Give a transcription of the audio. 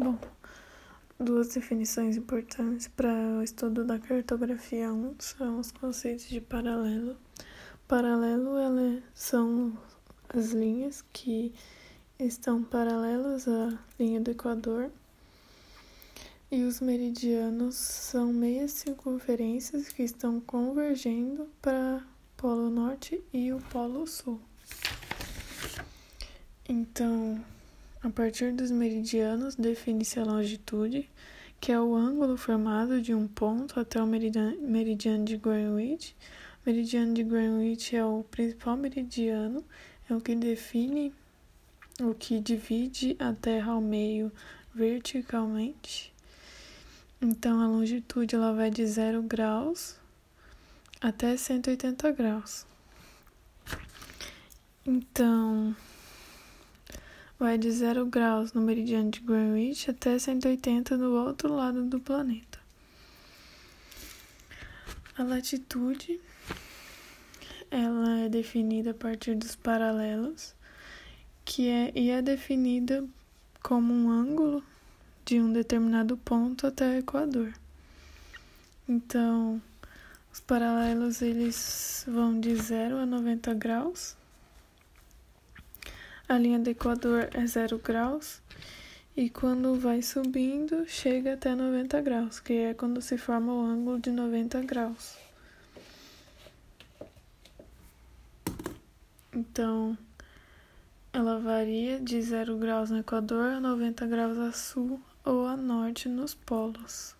Bom, duas definições importantes para o estudo da cartografia 1 são os conceitos de paralelo. Paralelo elas são as linhas que estão paralelas à linha do Equador. E os meridianos são meias circunferências que estão convergendo para o Polo Norte e o Polo Sul. Então, a partir dos meridianos, define-se a longitude, que é o ângulo formado de um ponto até o meridiano de Greenwich. O meridiano de Greenwich é o principal meridiano, é o que define o que divide a Terra ao meio verticalmente. Então, a longitude ela vai de 0 graus até 180 graus. Então, vai de 0 graus no meridiano de Greenwich até 180 no outro lado do planeta. A latitude ela é definida a partir dos paralelos, que é e é definida como um ângulo de um determinado ponto até o equador. Então, os paralelos eles vão de 0 a 90 graus a linha do Equador é zero graus e quando vai subindo chega até 90 graus, que é quando se forma o ângulo de 90 graus. Então, ela varia de 0 graus no Equador a 90 graus a sul ou a norte nos polos.